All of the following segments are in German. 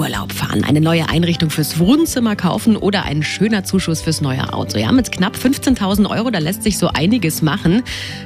Urlaub fahren, eine neue Einrichtung fürs Wohnzimmer kaufen oder ein schöner Zuschuss fürs neue Auto. Ja, mit knapp 15.000 Euro, da lässt sich so einiges machen.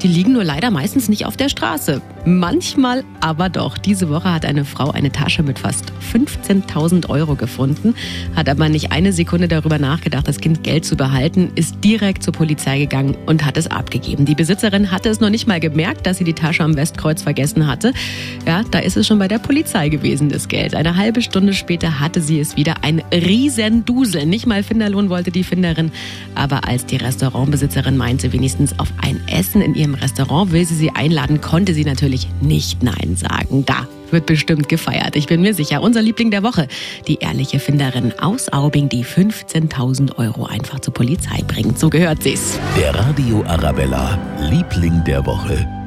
Die liegen nur leider meistens nicht auf der Straße. Manchmal aber doch. Diese Woche hat eine Frau eine Tasche mit fast 15.000 Euro gefunden, hat aber nicht eine Sekunde darüber nachgedacht, das Kind Geld zu behalten, ist direkt zur Polizei gegangen und hat es abgegeben. Die Besitzerin hatte es noch nicht mal gemerkt, dass sie die Tasche am Westkreuz vergessen hatte. Ja, da ist es schon bei der Polizei gewesen, das Geld. Eine halbe Stunde später hatte sie es wieder. Ein Riesendusel. Nicht mal Finderlohn wollte die Finderin. Aber als die Restaurantbesitzerin meinte, wenigstens auf ein Essen in ihrem Restaurant will sie sie einladen, konnte sie natürlich nicht Nein sagen. Da wird bestimmt gefeiert. Ich bin mir sicher. Unser Liebling der Woche, die ehrliche Finderin aus Aubing, die 15.000 Euro einfach zur Polizei bringt. So gehört sie's. Der Radio Arabella, Liebling der Woche.